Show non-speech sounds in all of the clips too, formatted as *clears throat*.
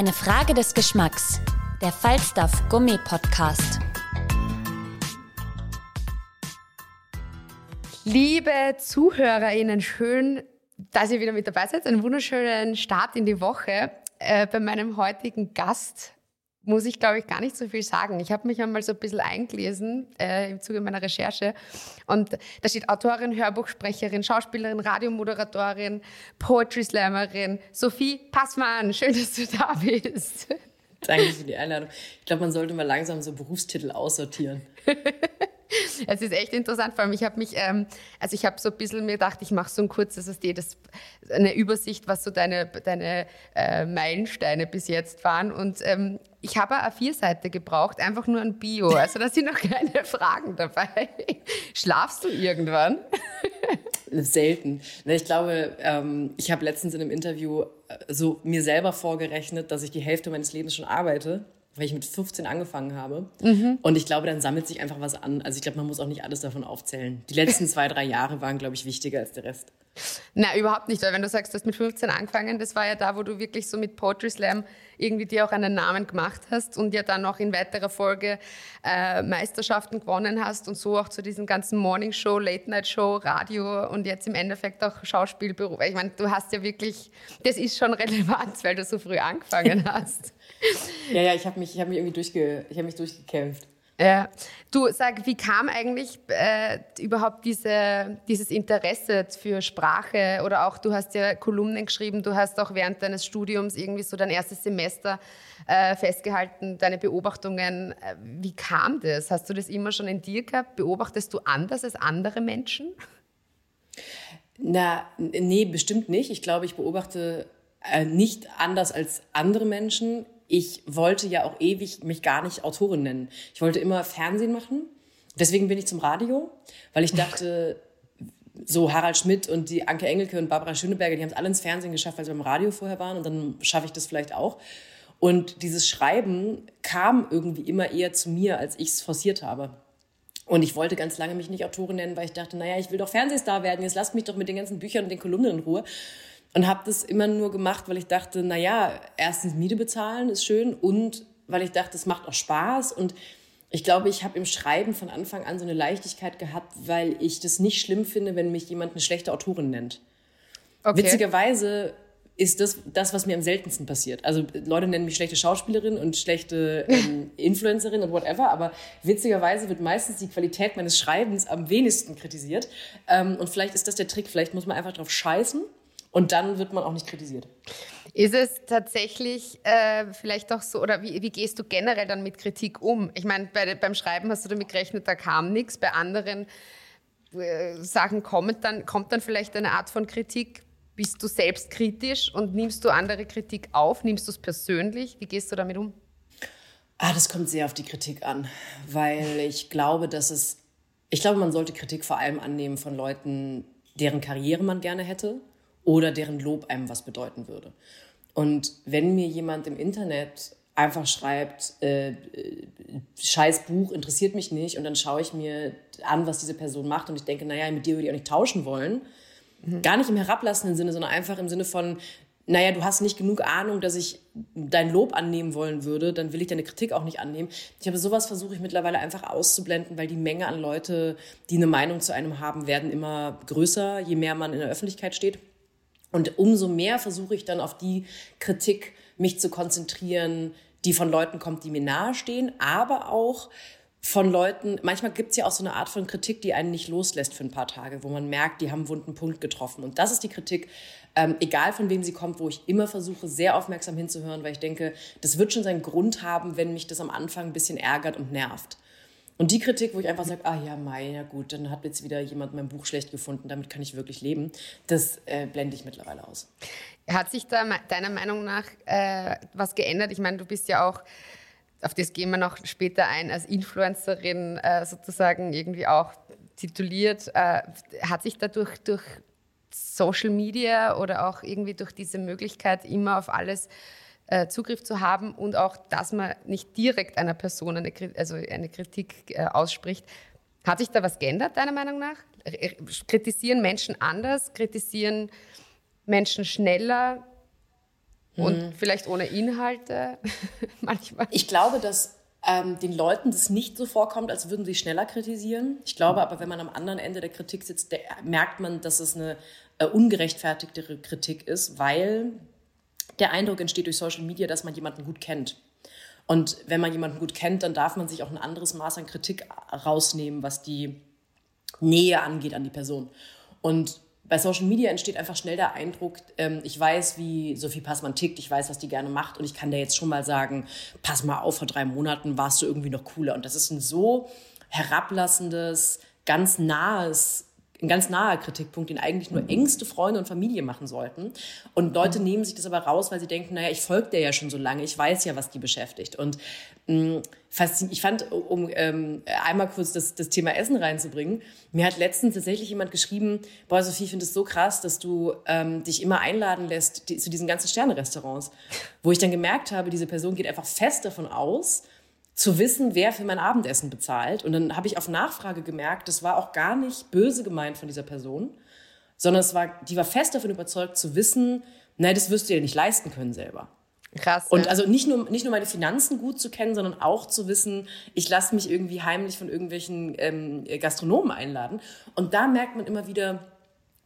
Eine Frage des Geschmacks. Der Falstaff Gummi Podcast. Liebe ZuhörerInnen, schön, dass ihr wieder mit dabei seid. Einen wunderschönen Start in die Woche. Äh, bei meinem heutigen Gast muss ich, glaube ich, gar nicht so viel sagen. Ich habe mich einmal so ein bisschen eingelesen äh, im Zuge meiner Recherche. Und da steht Autorin, Hörbuchsprecherin, Schauspielerin, Radiomoderatorin, Poetry Slammerin. Sophie Passmann, schön, dass du da bist. Danke für die Einladung. Ich glaube, man sollte mal langsam so Berufstitel aussortieren. *laughs* *laughs* Es ist echt interessant, vor allem ich habe mich, ähm, also ich habe so ein bisschen mir gedacht, ich mache so ein kurzes, das ist das, eine Übersicht, was so deine, deine äh, Meilensteine bis jetzt waren und ähm, ich habe eine A4-Seite gebraucht, einfach nur ein Bio, also da sind noch *laughs* keine Fragen dabei. *laughs* Schlafst du irgendwann? Selten. Ich glaube, ähm, ich habe letztens in einem Interview äh, so mir selber vorgerechnet, dass ich die Hälfte meines Lebens schon arbeite, weil ich mit 15 angefangen habe. Und ich glaube, dann sammelt sich einfach was an. Also ich glaube, man muss auch nicht alles davon aufzählen. Die letzten *laughs* zwei, drei Jahre waren, glaube ich, wichtiger als der Rest. Na, überhaupt nicht, weil wenn du sagst, du hast mit 15 angefangen, das war ja da, wo du wirklich so mit Poetry Slam irgendwie dir auch einen Namen gemacht hast und ja dann auch in weiterer Folge äh, Meisterschaften gewonnen hast und so auch zu diesem ganzen Morning Show, Late Night Show, Radio und jetzt im Endeffekt auch Schauspielberuf. Ich meine, du hast ja wirklich, das ist schon *laughs* relevant, weil du so früh angefangen *laughs* hast. Ja, ja, ich habe mich, ich hab mich irgendwie durchge, ich hab mich durchgekämpft. Ja. Du sag, wie kam eigentlich äh, überhaupt diese, dieses Interesse für Sprache oder auch du hast ja Kolumnen geschrieben, du hast auch während deines Studiums irgendwie so dein erstes Semester äh, festgehalten, deine Beobachtungen. Äh, Wie kam das? Hast du das immer schon in dir gehabt? Beobachtest du anders als andere Menschen? Na, nee, bestimmt nicht. Ich glaube, ich beobachte äh, nicht anders als andere Menschen. Ich wollte ja auch ewig mich gar nicht Autorin nennen. Ich wollte immer Fernsehen machen. Deswegen bin ich zum Radio, weil ich dachte, *laughs* so Harald Schmidt und die Anke Engelke und Barbara Schöneberger, die haben es alle ins Fernsehen geschafft, weil sie beim Radio vorher waren und dann schaffe ich das vielleicht auch. Und dieses Schreiben kam irgendwie immer eher zu mir, als ich es forciert habe. Und ich wollte ganz lange mich nicht Autorin nennen, weil ich dachte, naja, ich will doch Fernsehstar werden, jetzt lasst mich doch mit den ganzen Büchern und den Kolumnen in Ruhe. Und habe das immer nur gemacht, weil ich dachte, naja, erstens Miete bezahlen ist schön und weil ich dachte, es macht auch Spaß. Und ich glaube, ich habe im Schreiben von Anfang an so eine Leichtigkeit gehabt, weil ich das nicht schlimm finde, wenn mich jemand eine schlechte Autorin nennt. Okay. Witzigerweise ist das das, was mir am seltensten passiert. Also Leute nennen mich schlechte Schauspielerin und schlechte ähm, *laughs* Influencerin und whatever, aber witzigerweise wird meistens die Qualität meines Schreibens am wenigsten kritisiert. Ähm, und vielleicht ist das der Trick, vielleicht muss man einfach drauf scheißen und dann wird man auch nicht kritisiert. Ist es tatsächlich äh, vielleicht auch so, oder wie, wie gehst du generell dann mit Kritik um? Ich meine, bei, beim Schreiben hast du damit gerechnet, da kam nichts. Bei anderen äh, Sachen kommt dann, kommt dann vielleicht eine Art von Kritik. Bist du selbstkritisch und nimmst du andere Kritik auf? Nimmst du es persönlich? Wie gehst du damit um? Ah, das kommt sehr auf die Kritik an, weil ich glaube, dass es, ich glaube, man sollte Kritik vor allem annehmen von Leuten, deren Karriere man gerne hätte oder deren Lob einem was bedeuten würde. Und wenn mir jemand im Internet einfach schreibt, äh, äh, scheiß Buch, interessiert mich nicht, und dann schaue ich mir an, was diese Person macht, und ich denke, naja, mit dir würde ich auch nicht tauschen wollen, gar nicht im herablassenden Sinne, sondern einfach im Sinne von, naja, du hast nicht genug Ahnung, dass ich dein Lob annehmen wollen würde, dann will ich deine Kritik auch nicht annehmen. Ich habe sowas versuche ich mittlerweile einfach auszublenden, weil die Menge an Leute, die eine Meinung zu einem haben, werden immer größer, je mehr man in der Öffentlichkeit steht. Und umso mehr versuche ich dann auf die Kritik mich zu konzentrieren, die von Leuten kommt, die mir nahestehen, aber auch von Leuten, manchmal gibt es ja auch so eine Art von Kritik, die einen nicht loslässt für ein paar Tage, wo man merkt, die haben einen wunden Punkt getroffen. Und das ist die Kritik, ähm, egal von wem sie kommt, wo ich immer versuche, sehr aufmerksam hinzuhören, weil ich denke, das wird schon seinen Grund haben, wenn mich das am Anfang ein bisschen ärgert und nervt. Und die Kritik, wo ich einfach sage, ah ja, Mai, ja gut, dann hat jetzt wieder jemand mein Buch schlecht gefunden, damit kann ich wirklich leben, das äh, blende ich mittlerweile aus. Hat sich da deiner Meinung nach äh, was geändert? Ich meine, du bist ja auch, auf das gehen wir noch später ein, als Influencerin äh, sozusagen irgendwie auch tituliert. Äh, hat sich dadurch durch Social Media oder auch irgendwie durch diese Möglichkeit, immer auf alles äh, Zugriff zu haben und auch, dass man nicht direkt einer Person eine, also eine Kritik äh, ausspricht. Hat sich da was geändert, deiner Meinung nach? Kritisieren Menschen anders? Kritisieren Menschen schneller? Und hm. vielleicht ohne Inhalte *laughs* manchmal? Ich glaube, dass ähm, den Leuten das nicht so vorkommt, als würden sie schneller kritisieren. Ich glaube aber, wenn man am anderen Ende der Kritik sitzt, der, merkt man, dass es eine äh, ungerechtfertigtere Kritik ist, weil der Eindruck entsteht durch Social Media, dass man jemanden gut kennt. Und wenn man jemanden gut kennt, dann darf man sich auch ein anderes Maß an Kritik rausnehmen, was die Nähe angeht an die Person. Und bei Social Media entsteht einfach schnell der Eindruck, ähm, ich weiß, wie Sophie Passmann tickt, ich weiß, was die gerne macht und ich kann dir jetzt schon mal sagen, pass mal auf, vor drei Monaten warst du irgendwie noch cooler. Und das ist ein so herablassendes, ganz nahes ein ganz naher Kritikpunkt, den eigentlich nur engste Freunde und Familie machen sollten. Und Leute nehmen sich das aber raus, weil sie denken, naja, ich folge der ja schon so lange, ich weiß ja, was die beschäftigt. Und mh, mm, ich fand, um ähm, einmal kurz das, das Thema Essen reinzubringen, mir hat letztens tatsächlich jemand geschrieben, boah, Sophie, ich finde es so krass, dass du ähm, dich immer einladen lässt die, zu diesen ganzen Sterne-Restaurants. Wo ich dann gemerkt habe, diese Person geht einfach fest davon aus, zu wissen, wer für mein Abendessen bezahlt. Und dann habe ich auf Nachfrage gemerkt, das war auch gar nicht böse gemeint von dieser Person, sondern es war, die war fest davon überzeugt zu wissen, nein, das wirst du dir nicht leisten können selber. Krass. Und also nicht nur, nicht nur meine Finanzen gut zu kennen, sondern auch zu wissen, ich lasse mich irgendwie heimlich von irgendwelchen ähm, Gastronomen einladen. Und da merkt man immer wieder,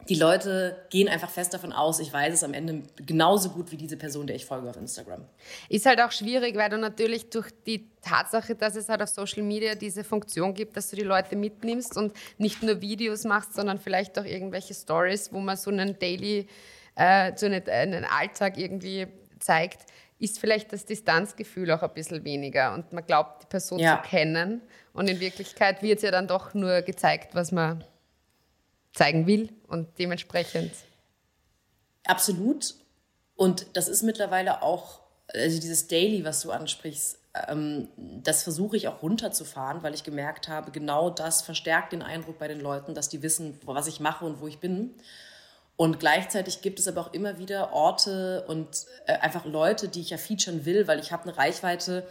die Leute gehen einfach fest davon aus, ich weiß es am Ende genauso gut wie diese Person, der ich folge auf Instagram. Ist halt auch schwierig, weil du natürlich durch die Tatsache, dass es halt auf Social Media diese Funktion gibt, dass du die Leute mitnimmst und nicht nur Videos machst, sondern vielleicht auch irgendwelche Stories, wo man so einen Daily, äh, so einen, einen Alltag irgendwie zeigt, ist vielleicht das Distanzgefühl auch ein bisschen weniger und man glaubt, die Person ja. zu kennen. Und in Wirklichkeit wird ja dann doch nur gezeigt, was man zeigen will und dementsprechend. Absolut. Und das ist mittlerweile auch, also dieses Daily, was du ansprichst, ähm, das versuche ich auch runterzufahren, weil ich gemerkt habe, genau das verstärkt den Eindruck bei den Leuten, dass die wissen, was ich mache und wo ich bin. Und gleichzeitig gibt es aber auch immer wieder Orte und äh, einfach Leute, die ich ja featuren will, weil ich habe eine Reichweite,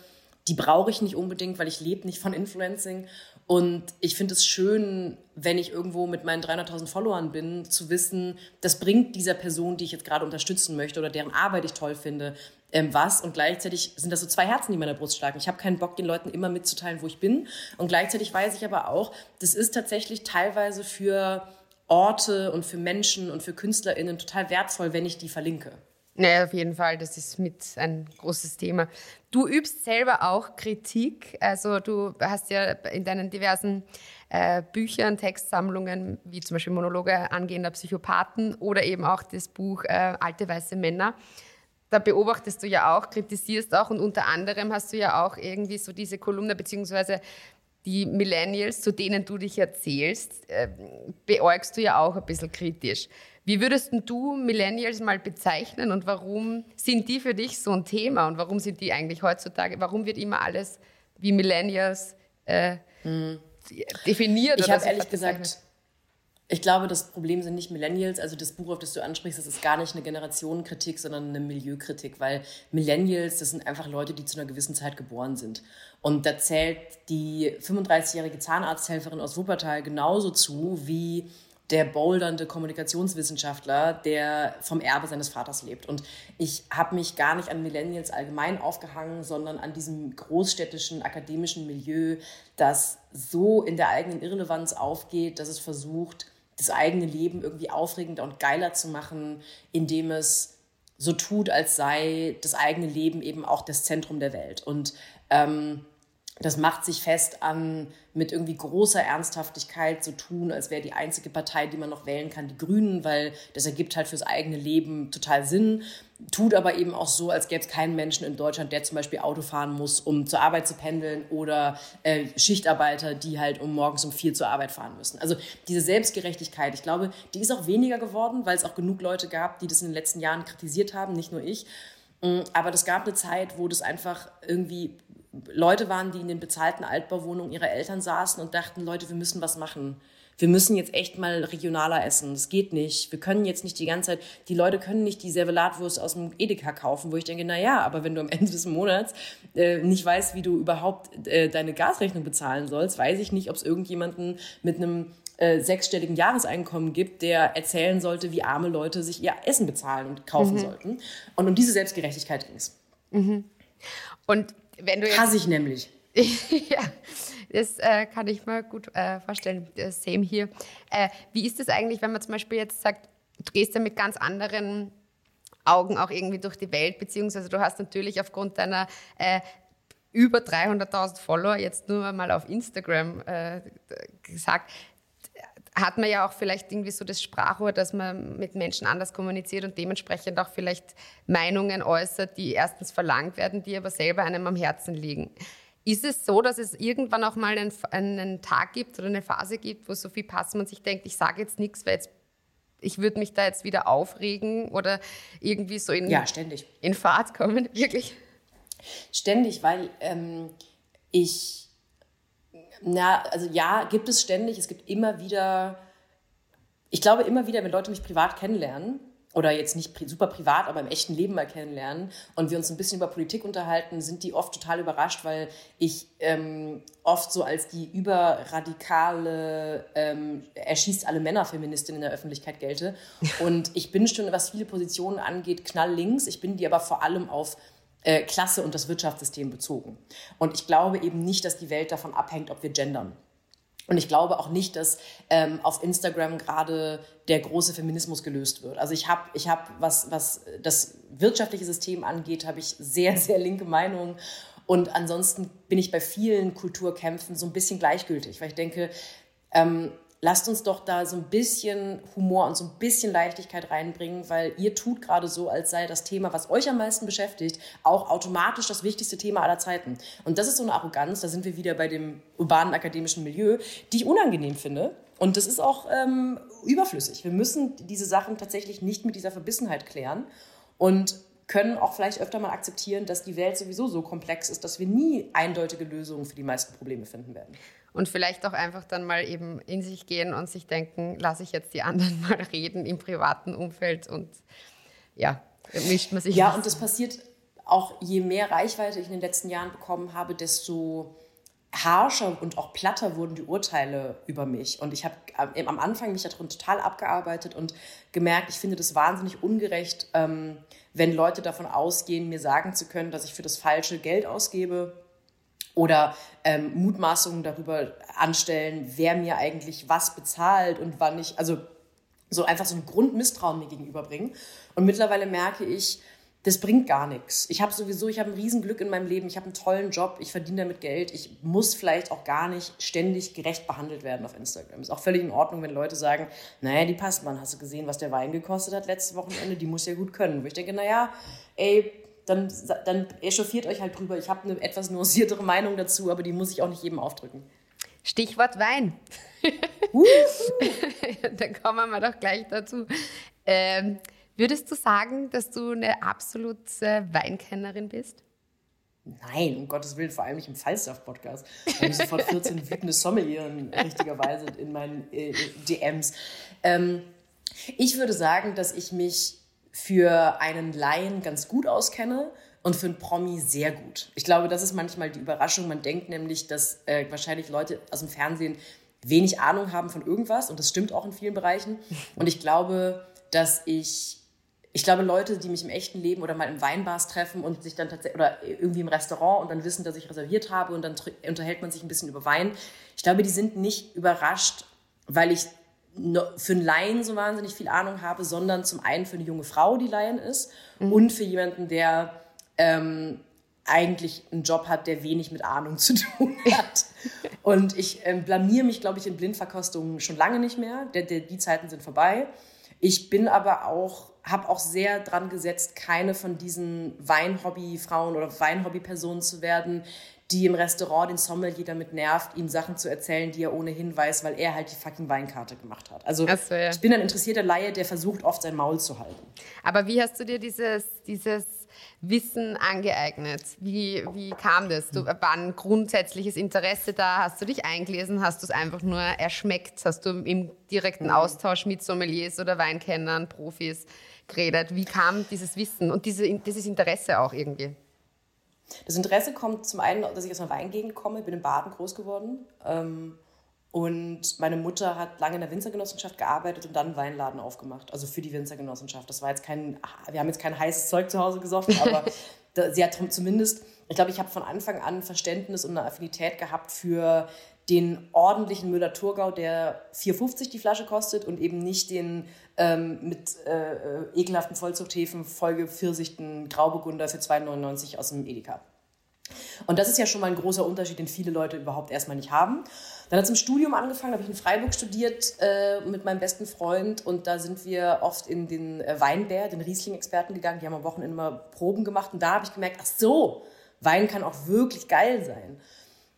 die brauche ich nicht unbedingt, weil ich lebe nicht von Influencing. Und ich finde es schön, wenn ich irgendwo mit meinen 300.000 Followern bin, zu wissen, das bringt dieser Person, die ich jetzt gerade unterstützen möchte oder deren Arbeit ich toll finde, ähm, was. Und gleichzeitig sind das so zwei Herzen, die in meiner Brust schlagen. Ich habe keinen Bock, den Leuten immer mitzuteilen, wo ich bin. Und gleichzeitig weiß ich aber auch, das ist tatsächlich teilweise für Orte und für Menschen und für KünstlerInnen total wertvoll, wenn ich die verlinke. Ja, auf jeden Fall. Das ist mit ein großes Thema. Du übst selber auch Kritik. Also du hast ja in deinen diversen äh, Büchern, Textsammlungen, wie zum Beispiel Monologe angehender Psychopathen oder eben auch das Buch äh, Alte weiße Männer. Da beobachtest du ja auch, kritisierst auch und unter anderem hast du ja auch irgendwie so diese Kolumne beziehungsweise die Millennials, zu denen du dich erzählst, äh, beäugst du ja auch ein bisschen kritisch. Wie würdest du Millennials mal bezeichnen und warum sind die für dich so ein Thema und warum sind die eigentlich heutzutage, warum wird immer alles wie Millennials äh, hm. definiert? Ich habe ehrlich gesagt, ich glaube, das Problem sind nicht Millennials. Also das Buch, auf das du ansprichst, das ist gar nicht eine Generationenkritik, sondern eine Milieukritik, weil Millennials, das sind einfach Leute, die zu einer gewissen Zeit geboren sind. Und da zählt die 35-jährige Zahnarzthelferin aus Wuppertal genauso zu wie der bouldernde Kommunikationswissenschaftler, der vom Erbe seines Vaters lebt. Und ich habe mich gar nicht an Millennials allgemein aufgehangen, sondern an diesem großstädtischen akademischen Milieu, das so in der eigenen Irrelevanz aufgeht, dass es versucht, das eigene Leben irgendwie aufregender und geiler zu machen, indem es so tut, als sei das eigene Leben eben auch das Zentrum der Welt. Und ähm, das macht sich fest an mit irgendwie großer Ernsthaftigkeit so tun, als wäre die einzige Partei, die man noch wählen kann, die Grünen, weil das ergibt halt fürs eigene Leben total Sinn. Tut aber eben auch so, als gäbe es keinen Menschen in Deutschland, der zum Beispiel Auto fahren muss, um zur Arbeit zu pendeln oder äh, Schichtarbeiter, die halt um morgens um vier zur Arbeit fahren müssen. Also diese Selbstgerechtigkeit, ich glaube, die ist auch weniger geworden, weil es auch genug Leute gab, die das in den letzten Jahren kritisiert haben, nicht nur ich. Mm, aber das gab eine Zeit, wo das einfach irgendwie Leute waren, die in den bezahlten Altbauwohnungen ihrer Eltern saßen und dachten, Leute, wir müssen was machen. Wir müssen jetzt echt mal regionaler essen. Das geht nicht. Wir können jetzt nicht die ganze Zeit, die Leute können nicht die Servelatwurst aus dem Edeka kaufen, wo ich denke, na ja, aber wenn du am Ende des Monats äh, nicht weißt, wie du überhaupt äh, deine Gasrechnung bezahlen sollst, weiß ich nicht, ob es irgendjemanden mit einem äh, sechsstelligen Jahreseinkommen gibt, der erzählen sollte, wie arme Leute sich ihr Essen bezahlen und kaufen mhm. sollten. Und um diese Selbstgerechtigkeit ging es. Mhm. Und wenn du jetzt, Hasse ich nämlich. *laughs* ja, das äh, kann ich mir gut äh, vorstellen. Same hier. Äh, wie ist es eigentlich, wenn man zum Beispiel jetzt sagt, du gehst ja mit ganz anderen Augen auch irgendwie durch die Welt, beziehungsweise du hast natürlich aufgrund deiner äh, über 300.000 Follower jetzt nur mal auf Instagram äh, gesagt, hat man ja auch vielleicht irgendwie so das Sprachrohr, dass man mit Menschen anders kommuniziert und dementsprechend auch vielleicht Meinungen äußert, die erstens verlangt werden, die aber selber einem am Herzen liegen. Ist es so, dass es irgendwann auch mal einen, einen Tag gibt oder eine Phase gibt, wo so viel passt, man sich denkt, ich sage jetzt nichts, weil jetzt, ich würde mich da jetzt wieder aufregen oder irgendwie so in, ja, ständig. in Fahrt kommen, *laughs* wirklich? Ständig, weil ähm, ich na, also ja, gibt es ständig. Es gibt immer wieder, ich glaube immer wieder, wenn Leute mich privat kennenlernen, oder jetzt nicht super privat, aber im echten Leben mal kennenlernen und wir uns ein bisschen über Politik unterhalten, sind die oft total überrascht, weil ich ähm, oft so als die überradikale, ähm, erschießt alle Männer Feministin in der Öffentlichkeit gelte. Und ich bin schon, was viele Positionen angeht, knalllinks. Ich bin die aber vor allem auf äh, Klasse und das Wirtschaftssystem bezogen. Und ich glaube eben nicht, dass die Welt davon abhängt, ob wir gendern. Und ich glaube auch nicht, dass ähm, auf Instagram gerade der große Feminismus gelöst wird. Also ich habe, ich hab, was, was das wirtschaftliche System angeht, habe ich sehr, *laughs* sehr linke Meinungen. Und ansonsten bin ich bei vielen Kulturkämpfen so ein bisschen gleichgültig, weil ich denke, ähm, lasst uns doch da so ein bisschen Humor und so ein bisschen Leichtigkeit reinbringen, weil ihr tut gerade so, als sei das Thema, was euch am meisten beschäftigt, auch automatisch das wichtigste Thema aller Zeiten. Und das ist so eine Arroganz, da sind wir wieder bei dem urbanen akademischen Milieu, die ich unangenehm finde. Und das ist auch ähm, überflüssig. Wir müssen diese Sachen tatsächlich nicht mit dieser Verbissenheit klären. Und können auch vielleicht öfter mal akzeptieren, dass die Welt sowieso so komplex ist, dass wir nie eindeutige Lösungen für die meisten Probleme finden werden. Und vielleicht auch einfach dann mal eben in sich gehen und sich denken, lasse ich jetzt die anderen *laughs* mal reden im privaten Umfeld und ja, mischt man sich. Ja, und das passiert auch, je mehr Reichweite ich in den letzten Jahren bekommen habe, desto harscher und auch platter wurden die Urteile über mich. Und ich habe äh, am Anfang mich darin total abgearbeitet und gemerkt, ich finde das wahnsinnig ungerecht, ähm, wenn Leute davon ausgehen, mir sagen zu können, dass ich für das falsche Geld ausgebe oder ähm, Mutmaßungen darüber anstellen, wer mir eigentlich was bezahlt und wann ich, also so einfach so ein Grundmisstrauen mir gegenüberbringen. Und mittlerweile merke ich, das bringt gar nichts. Ich habe sowieso, ich habe ein Riesenglück in meinem Leben, ich habe einen tollen Job, ich verdiene damit Geld, ich muss vielleicht auch gar nicht ständig gerecht behandelt werden auf Instagram. Ist auch völlig in Ordnung, wenn Leute sagen, naja, die passt man, hast du gesehen, was der Wein gekostet hat letztes Wochenende, die muss ja gut können. Wo ich denke, naja, ey, dann, dann echauffiert euch halt drüber. Ich habe eine etwas nuanciertere Meinung dazu, aber die muss ich auch nicht jedem aufdrücken. Stichwort Wein. Uh. *laughs* dann kommen wir doch gleich dazu. Ähm, Würdest du sagen, dass du eine absolute Weinkennerin bist? Nein, um Gottes Willen, vor allem nicht im Falstaff-Podcast. Da habe ich sofort 14 *laughs* wütende Sommelieren richtigerweise in meinen äh, DMs. Ähm, ich würde sagen, dass ich mich für einen Laien ganz gut auskenne und für einen Promi sehr gut. Ich glaube, das ist manchmal die Überraschung. Man denkt nämlich, dass äh, wahrscheinlich Leute aus dem Fernsehen wenig Ahnung haben von irgendwas und das stimmt auch in vielen Bereichen. Und ich glaube, dass ich ich glaube, Leute, die mich im echten Leben oder mal im Weinbars treffen und sich dann tatsächlich, oder irgendwie im Restaurant und dann wissen, dass ich reserviert habe und dann unterhält man sich ein bisschen über Wein. Ich glaube, die sind nicht überrascht, weil ich für einen Laien so wahnsinnig viel Ahnung habe, sondern zum einen für eine junge Frau, die Laien ist, mhm. und für jemanden, der ähm, eigentlich einen Job hat, der wenig mit Ahnung *laughs* zu tun hat. Und ich ähm, blamier mich, glaube ich, in Blindverkostungen schon lange nicht mehr. Der, der, die Zeiten sind vorbei. Ich bin aber auch, habe auch sehr dran gesetzt, keine von diesen Weinhobby-Frauen oder Weinhobby-Personen zu werden, die im Restaurant den Sommelier damit nervt, ihm Sachen zu erzählen, die er ohnehin weiß, weil er halt die fucking Weinkarte gemacht hat. Also so, ja. ich bin ein interessierter Laie, der versucht oft sein Maul zu halten. Aber wie hast du dir dieses, dieses Wissen angeeignet? Wie, wie kam das? Du, war ein grundsätzliches Interesse da? Hast du dich eingelesen? Hast du es einfach nur erschmeckt? Hast du im direkten Austausch mit Sommeliers oder Weinkennern, Profis geredet? Wie kam dieses Wissen und diese, dieses Interesse auch irgendwie? Das Interesse kommt zum einen, dass ich aus einer Weingegend komme, ich bin in Baden groß geworden. Ähm, und meine Mutter hat lange in der Winzergenossenschaft gearbeitet und dann einen Weinladen aufgemacht, also für die Winzergenossenschaft. Das war jetzt kein, wir haben jetzt kein heißes Zeug zu Hause gesoffen, aber *laughs* sie hat zumindest, ich glaube, ich habe von Anfang an Verständnis und eine Affinität gehabt für den ordentlichen Müller-Thurgau, der 4,50 die Flasche kostet und eben nicht den ähm, mit äh, ekelhaften Vollzuchthäfen vollgepfirsichten Grauburgunder für 2,99 aus dem Edeka. Und das ist ja schon mal ein großer Unterschied, den viele Leute überhaupt erstmal nicht haben. Dann hat es im Studium angefangen, habe ich in Freiburg studiert äh, mit meinem besten Freund und da sind wir oft in den äh, Weinbär, den Riesling-Experten gegangen. Die haben am Wochenende immer Proben gemacht und da habe ich gemerkt, ach so, Wein kann auch wirklich geil sein.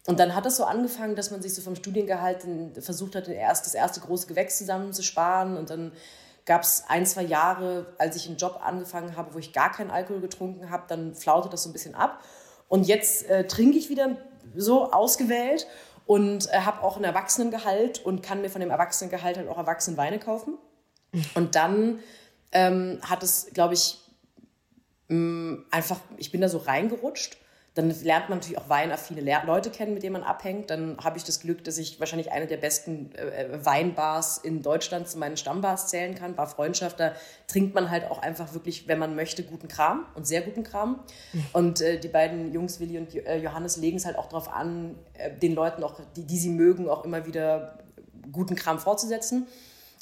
Und dann hat es so angefangen, dass man sich so vom Studiengehalt versucht hat, das erste große Gewächs zusammenzusparen und dann gab es ein, zwei Jahre, als ich einen Job angefangen habe, wo ich gar keinen Alkohol getrunken habe, dann flaute das so ein bisschen ab. Und jetzt äh, trinke ich wieder so ausgewählt und äh, habe auch ein Erwachsenengehalt und kann mir von dem Erwachsenengehalt halt auch Erwachsenenweine kaufen. Und dann ähm, hat es, glaube ich, mh, einfach, ich bin da so reingerutscht dann lernt man natürlich auch weinaffine Leute kennen, mit denen man abhängt. Dann habe ich das Glück, dass ich wahrscheinlich eine der besten äh, Weinbars in Deutschland zu meinen Stammbars zählen kann. Bar Freundschaft, da trinkt man halt auch einfach wirklich, wenn man möchte, guten Kram und sehr guten Kram. Und äh, die beiden Jungs, Willi und äh, Johannes, legen es halt auch darauf an, äh, den Leuten, auch, die, die sie mögen, auch immer wieder guten Kram fortzusetzen.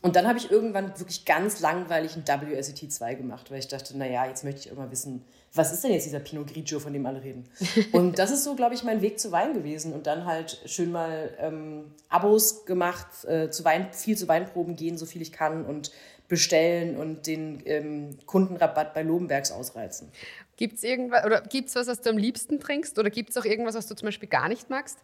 Und dann habe ich irgendwann wirklich ganz langweilig ein WSET 2 gemacht, weil ich dachte, naja, jetzt möchte ich immer wissen, was ist denn jetzt dieser Pinot Grigio, von dem alle reden? Und das ist so, glaube ich, mein Weg zu Wein gewesen. Und dann halt schön mal ähm, Abos gemacht, äh, zu Wein, viel zu Weinproben gehen, so viel ich kann und bestellen und den ähm, Kundenrabatt bei Lobenbergs ausreizen. Gibt es irgendwas oder gibt's was, was du am liebsten trinkst? Oder gibt es auch irgendwas, was du zum Beispiel gar nicht magst?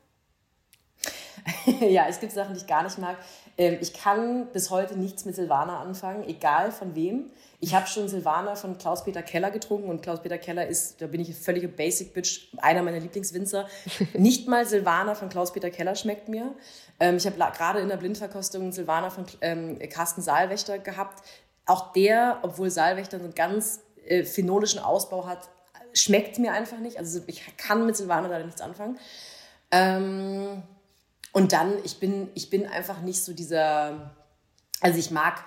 *laughs* ja, es gibt Sachen, die ich gar nicht mag. Ähm, ich kann bis heute nichts mit Silvaner anfangen, egal von wem. Ich habe schon Silvaner von Klaus-Peter Keller getrunken und Klaus-Peter Keller ist, da bin ich eine völlige Basic-Bitch, einer meiner Lieblingswinzer. *laughs* Nicht mal Silvaner von Klaus-Peter Keller schmeckt mir. Ähm, ich habe gerade in der Blindverkostung Silvaner von ähm, Carsten Saalwächter gehabt. Auch der, obwohl Saalwächter einen ganz äh, phenolischen Ausbau hat, schmeckt mir einfach nicht. Also ich kann mit Silvaner leider nichts anfangen. Ähm, und dann, ich bin, ich bin einfach nicht so dieser, also ich mag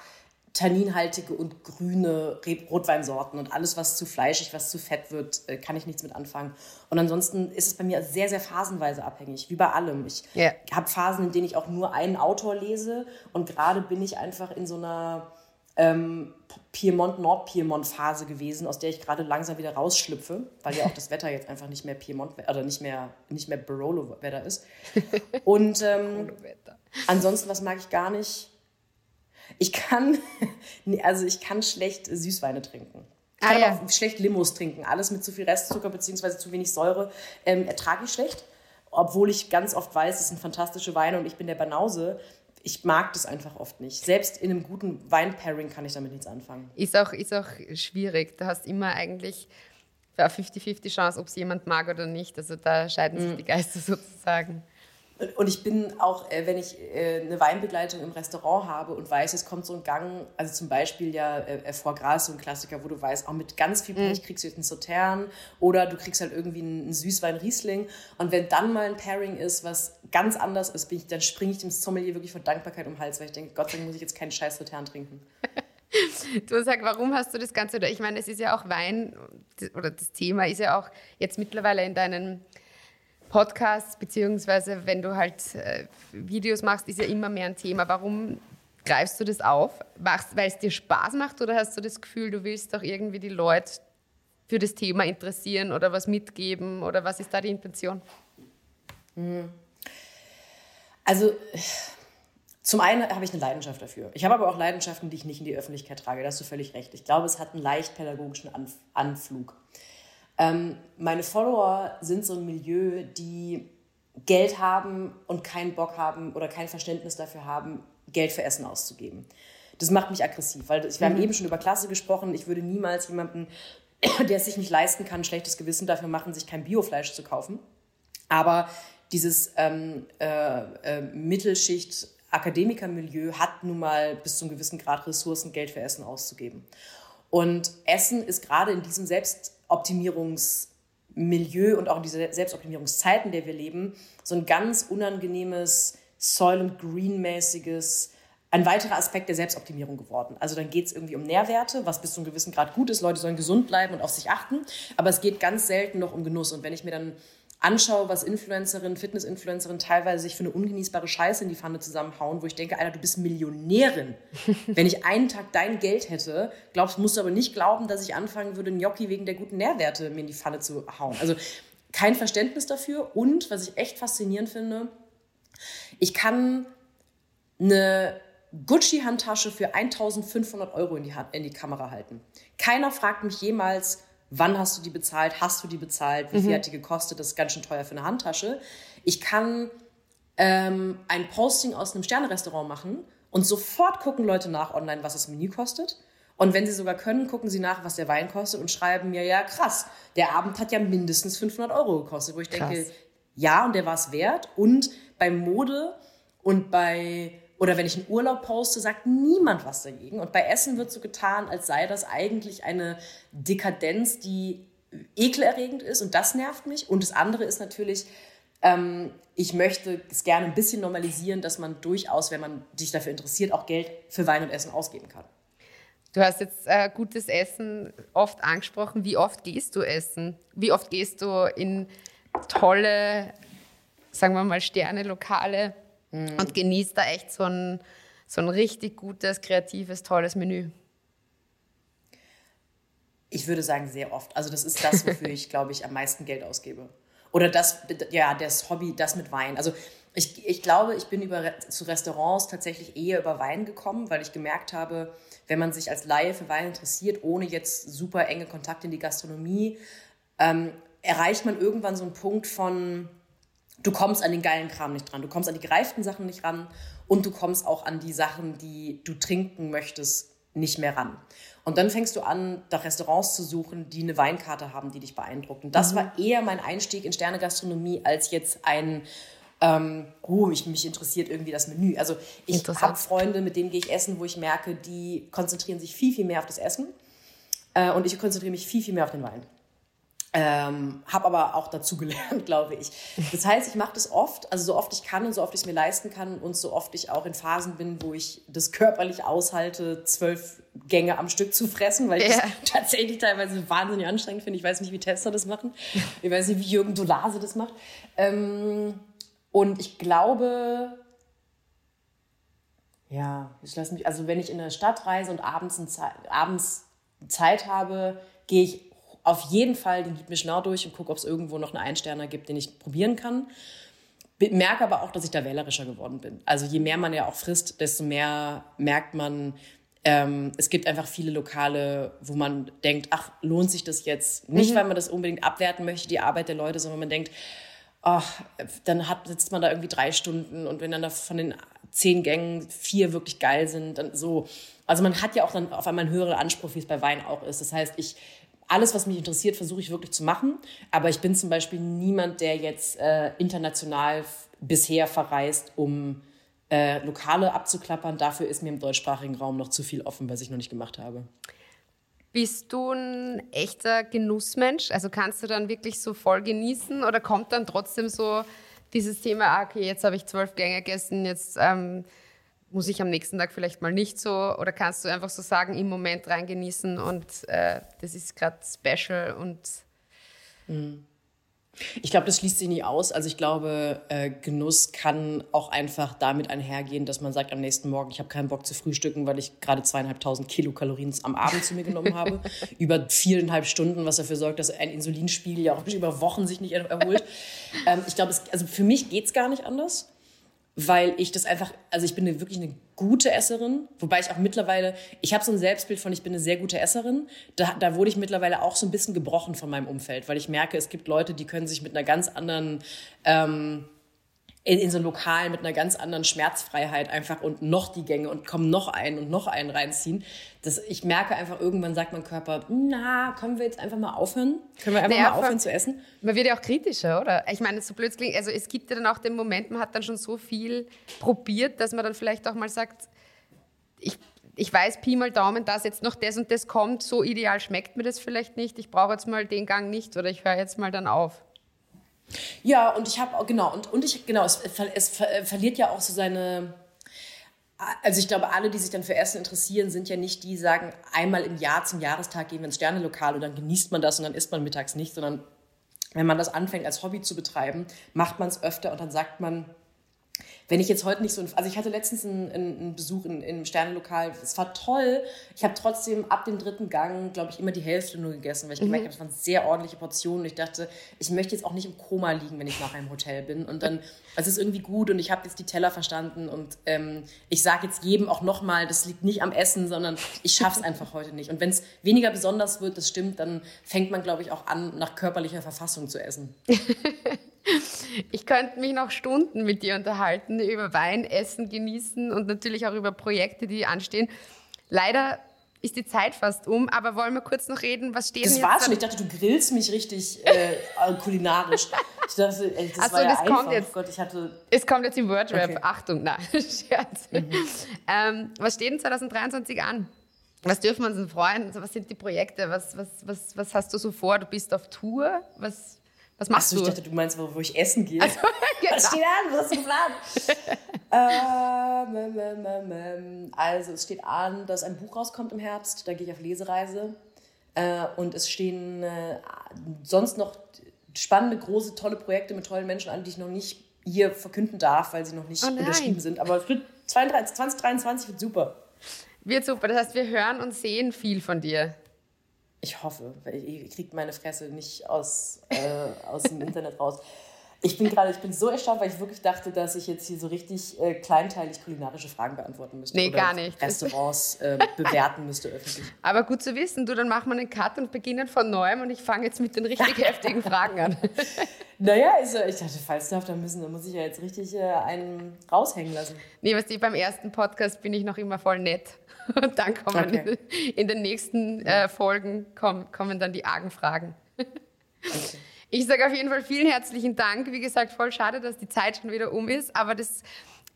tanninhaltige und grüne Rotweinsorten und alles, was zu fleischig, was zu fett wird, äh, kann ich nichts mit anfangen. Und ansonsten ist es bei mir sehr, sehr phasenweise abhängig, wie bei allem. Ich yeah. habe Phasen, in denen ich auch nur einen Autor lese und gerade bin ich einfach in so einer ähm, Piemont-Nordpiemont-Phase gewesen, aus der ich gerade langsam wieder rausschlüpfe, weil ja auch das Wetter jetzt einfach nicht mehr Piemont oder nicht mehr, nicht mehr Barolo-Wetter ist. Und ähm, ansonsten, was mag ich gar nicht? Ich kann, *laughs* also ich kann schlecht Süßweine trinken. Ich kann ah, ja. auch schlecht Limos trinken. Alles mit zu viel Restzucker bzw. zu wenig Säure ähm, ertrage ich schlecht. Obwohl ich ganz oft weiß, es sind fantastische Weine und ich bin der Banause. Ich mag das einfach oft nicht. Selbst in einem guten Wein-Pairing kann ich damit nichts anfangen. Ist auch, ist auch schwierig. Du hast immer eigentlich 50-50 Chance, ob es jemand mag oder nicht. Also da scheiden sich mm. die Geister *laughs* sozusagen. Und ich bin auch, äh, wenn ich äh, eine Weinbegleitung im Restaurant habe und weiß, es kommt so ein Gang, also zum Beispiel ja äh, Foie Gras, so ein Klassiker, wo du weißt, auch mit ganz viel Pech mhm. kriegst du jetzt einen Sautern oder du kriegst halt irgendwie einen Süßwein Riesling. Und wenn dann mal ein Pairing ist, was ganz anders ist, ich, dann springe ich dem Sommelier wirklich vor Dankbarkeit um den Hals, weil ich denke, Gott sei Dank muss ich jetzt keinen scheiß Sautern trinken. *laughs* Du sagst, warum hast du das Ganze? Ich meine, es ist ja auch Wein, oder das Thema ist ja auch jetzt mittlerweile in deinen Podcasts, beziehungsweise wenn du halt äh, Videos machst, ist ja immer mehr ein Thema. Warum greifst du das auf? Weil es dir Spaß macht oder hast du das Gefühl, du willst doch irgendwie die Leute für das Thema interessieren oder was mitgeben oder was ist da die Intention? Also zum einen habe ich eine Leidenschaft dafür. Ich habe aber auch Leidenschaften, die ich nicht in die Öffentlichkeit trage. Da hast du völlig recht. Ich glaube, es hat einen leicht pädagogischen Anf Anflug. Ähm, meine Follower sind so ein Milieu, die Geld haben und keinen Bock haben oder kein Verständnis dafür haben, Geld für Essen auszugeben. Das macht mich aggressiv, weil wir haben eben schon über Klasse gesprochen. Ich würde niemals jemanden, *clears throat* der es sich nicht leisten kann, ein schlechtes Gewissen dafür machen, sich kein Biofleisch zu kaufen. Aber dieses ähm, äh, äh, Mittelschicht Akademikermilieu hat nun mal bis zu einem gewissen Grad Ressourcen, Geld für Essen auszugeben. Und Essen ist gerade in diesem Selbstoptimierungsmilieu und auch in dieser Selbstoptimierungszeiten, in der wir leben, so ein ganz unangenehmes, Soil- Green-mäßiges, ein weiterer Aspekt der Selbstoptimierung geworden. Also dann geht es irgendwie um Nährwerte, was bis zu einem gewissen Grad gut ist. Leute sollen gesund bleiben und auf sich achten. Aber es geht ganz selten noch um Genuss. Und wenn ich mir dann anschaue, was Influencerinnen, Fitness-Influencerinnen teilweise sich für eine ungenießbare Scheiße in die Pfanne zusammenhauen, wo ich denke, Alter, du bist Millionärin. *laughs* Wenn ich einen Tag dein Geld hätte, glaubst, musst du aber nicht glauben, dass ich anfangen würde, Gnocchi wegen der guten Nährwerte mir in die Pfanne zu hauen. Also kein Verständnis dafür. Und was ich echt faszinierend finde, ich kann eine Gucci-Handtasche für 1500 Euro in die, Hand, in die Kamera halten. Keiner fragt mich jemals, Wann hast du die bezahlt? Hast du die bezahlt? Wie viel mhm. hat die gekostet? Das ist ganz schön teuer für eine Handtasche. Ich kann ähm, ein Posting aus einem Sternerestaurant machen und sofort gucken Leute nach online, was das Menü kostet. Und wenn sie sogar können, gucken sie nach, was der Wein kostet und schreiben mir, ja krass, der Abend hat ja mindestens 500 Euro gekostet. Wo ich krass. denke, ja, und der war es wert. Und bei Mode und bei oder wenn ich einen Urlaub poste, sagt niemand was dagegen. Und bei Essen wird so getan, als sei das eigentlich eine Dekadenz, die ekelerregend ist. Und das nervt mich. Und das andere ist natürlich, ähm, ich möchte es gerne ein bisschen normalisieren, dass man durchaus, wenn man sich dafür interessiert, auch Geld für Wein und Essen ausgeben kann. Du hast jetzt äh, gutes Essen oft angesprochen. Wie oft gehst du essen? Wie oft gehst du in tolle, sagen wir mal, Sterne-Lokale? Mhm. und genießt da echt so ein, so ein richtig gutes, kreatives, tolles Menü. Ich würde sagen, sehr oft. Also das ist das, wofür *laughs* ich, glaube ich, am meisten Geld ausgebe. Oder das, ja, das Hobby, das mit Wein. Also ich, ich glaube, ich bin über, zu Restaurants tatsächlich eher über Wein gekommen, weil ich gemerkt habe, wenn man sich als Laie für Wein interessiert, ohne jetzt super enge Kontakte in die Gastronomie, ähm, erreicht man irgendwann so einen Punkt von, du kommst an den geilen Kram nicht dran. Du kommst an die gereiften Sachen nicht ran und du kommst auch an die Sachen, die du trinken möchtest, nicht mehr ran. Und dann fängst du an, da Restaurants zu suchen, die eine Weinkarte haben, die dich beeindrucken. Das mhm. war eher mein Einstieg in Sternegastronomie als jetzt ein, ähm, oh, ich, mich interessiert irgendwie das Menü. Also ich habe Freunde, mit denen gehe ich essen, wo ich merke, die konzentrieren sich viel, viel mehr auf das Essen. Äh, und ich konzentriere mich viel, viel mehr auf den Wein. Ähm, habe aber auch dazu gelernt, *laughs* glaube ich. Das heißt, ich mache das oft, also so oft ich kann und so oft ich es mir leisten kann und so oft ich auch in Phasen bin, wo ich das körperlich aushalte, zwölf Gänge am Stück zu fressen, weil ich yeah. das *laughs* tatsächlich teilweise wahnsinnig anstrengend finde. Ich weiß nicht, wie Tester das machen. Ich weiß nicht, wie Jürgen Dolase das macht. Ähm, und ich glaube, ja, ich lasse mich, also wenn ich in der Stadt reise und abends, abends Zeit habe, gehe ich auf jeden Fall den Guide Michelin durch und gucke, ob es irgendwo noch einen Einsterner gibt, den ich probieren kann. Merke aber auch, dass ich da wählerischer geworden bin. Also je mehr man ja auch frisst, desto mehr merkt man, ähm, es gibt einfach viele Lokale, wo man denkt, ach, lohnt sich das jetzt? Nicht, mhm. weil man das unbedingt abwerten möchte, die Arbeit der Leute, sondern man denkt, ach, dann hat, sitzt man da irgendwie drei Stunden und wenn dann da von den zehn Gängen vier wirklich geil sind, dann so. Also man hat ja auch dann auf einmal einen höheren Anspruch, wie es bei Wein auch ist. Das heißt, ich alles, was mich interessiert, versuche ich wirklich zu machen. Aber ich bin zum Beispiel niemand, der jetzt äh, international bisher verreist, um äh, Lokale abzuklappern. Dafür ist mir im deutschsprachigen Raum noch zu viel offen, was ich noch nicht gemacht habe. Bist du ein echter Genussmensch? Also kannst du dann wirklich so voll genießen oder kommt dann trotzdem so dieses Thema, ah, okay, jetzt habe ich zwölf Gänge gegessen, jetzt ähm, muss ich am nächsten Tag vielleicht mal nicht so oder kannst du einfach so sagen, im Moment rein genießen und äh, das ist gerade special und. Mhm. Ich glaube, das schließt sich nie aus. Also ich glaube, äh, Genuss kann auch einfach damit einhergehen, dass man sagt am nächsten Morgen, ich habe keinen Bock zu frühstücken, weil ich gerade zweieinhalbtausend Kilokalorien am Abend zu mir genommen habe. *laughs* über viereinhalb Stunden, was dafür sorgt, dass ein Insulinspiegel ja auch über Wochen sich nicht erholt. ähm, ich glaube, also für mich geht's gar nicht anders weil ich das einfach, also ich bin eine, wirklich eine gute Esserin, wobei ich auch mittlerweile, ich habe so ein Selbstbild von, ich bin eine sehr gute Esserin. Da, da wurde ich mittlerweile auch so ein bisschen gebrochen von meinem Umfeld, weil ich merke, es gibt Leute, die können sich mit einer ganz anderen ähm, in, in so einem Lokal mit einer ganz anderen Schmerzfreiheit einfach und noch die Gänge und kommen noch einen und noch einen reinziehen. Das, ich merke einfach, irgendwann sagt mein Körper, na, können wir jetzt einfach mal aufhören? Können wir einfach naja, mal aufhören zu essen? Man wird ja auch kritischer, oder? Ich meine, so blöd klingt, also es gibt ja dann auch den Moment, man hat dann schon so viel probiert, dass man dann vielleicht auch mal sagt, ich, ich weiß, Pi mal Daumen, dass jetzt noch das und das kommt, so ideal schmeckt mir das vielleicht nicht, ich brauche jetzt mal den Gang nicht oder ich höre jetzt mal dann auf. Ja, und ich habe, genau, und, und ich, genau, es, es verliert ja auch so seine, also ich glaube, alle, die sich dann für Essen interessieren, sind ja nicht die, die sagen, einmal im Jahr zum Jahrestag gehen wir ins Sternelokal und dann genießt man das und dann isst man mittags nicht, sondern wenn man das anfängt als Hobby zu betreiben, macht man es öfter und dann sagt man, wenn ich jetzt heute nicht so, also ich hatte letztens einen, einen Besuch in, in einem Sternenlokal, es war toll. Ich habe trotzdem ab dem dritten Gang, glaube ich, immer die Hälfte nur gegessen, weil ich mhm. gemerkt habe, es waren sehr ordentliche Portionen. Und ich dachte, ich möchte jetzt auch nicht im Koma liegen, wenn ich nach einem Hotel bin. Und dann, *laughs* es ist irgendwie gut und ich habe jetzt die Teller verstanden und ähm, ich sage jetzt jedem auch nochmal, das liegt nicht am Essen, sondern ich schaffe es *laughs* einfach heute nicht. Und wenn es weniger besonders wird, das stimmt, dann fängt man, glaube ich, auch an, nach körperlicher Verfassung zu essen. *laughs* Ich könnte mich noch Stunden mit dir unterhalten über Wein, Essen, Genießen und natürlich auch über Projekte, die anstehen. Leider ist die Zeit fast um, aber wollen wir kurz noch reden, was steht das denn? Das war's schon, ich dachte, du grillst mich richtig äh, *laughs* kulinarisch. Ich dachte, ey, das Achso, war ja das einfach. kommt jetzt. Oh Gott, ich hatte es kommt jetzt im Wordrap. Okay. Achtung, nein, *laughs* Scherz. Mhm. Ähm, was steht denn 2023 an? Was dürfen wir uns denn freuen? Also, was sind die Projekte? Was, was, was, was hast du so vor? Du bist auf Tour? Was, was machst Ach so, du? Ich dachte, du meinst, wo, wo ich essen gehe. Also, genau. *laughs* *laughs* Was steht an? Was du geplant? ähm, ähm, ähm, also, es steht an, dass ein Buch rauskommt im Herbst. Da gehe ich auf Lesereise. Äh, und es stehen äh, sonst noch spannende, große, tolle Projekte mit tollen Menschen an, die ich noch nicht hier verkünden darf, weil sie noch nicht oh unterschrieben sind. Aber 2023 wird super. Wird super. Das heißt, wir hören und sehen viel von dir. Ich hoffe, weil ihr kriegt meine Fresse nicht aus, äh, aus dem *laughs* Internet raus. Ich bin gerade, ich bin so erstaunt, weil ich wirklich dachte, dass ich jetzt hier so richtig äh, kleinteilig kulinarische Fragen beantworten müsste. Nee, gar nicht. Restaurants äh, *laughs* bewerten müsste öffentlich. Aber gut zu wissen, du, dann machen wir einen Cut und beginnen von neuem und ich fange jetzt mit den richtig *laughs* heftigen Fragen an. *laughs* Naja, also ich dachte, falls darf da müssen, dann muss ich ja jetzt richtig äh, einen raushängen lassen. Nee, was die beim ersten Podcast bin ich noch immer voll nett. Und dann kommen okay. in, den nächsten äh, Folgen kommen, kommen dann die argen Fragen. Okay. Ich sage auf jeden Fall vielen herzlichen Dank. Wie gesagt, voll schade, dass die Zeit schon wieder um ist, aber das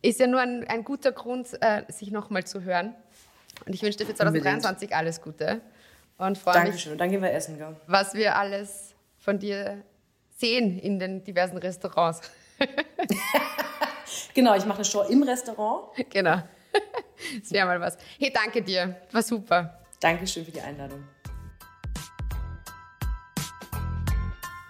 ist ja nur ein, ein guter Grund, äh, sich nochmal zu hören. Und ich wünsche dir für 2023 alles Gute und freue mich, Dankeschön. Dann gehen wir essen, gell? was wir alles von dir sehen in den diversen Restaurants. *laughs* genau, ich mache eine Show im Restaurant. Genau. *laughs* Das wäre mal was. Hey, danke dir. War super. Dankeschön für die Einladung.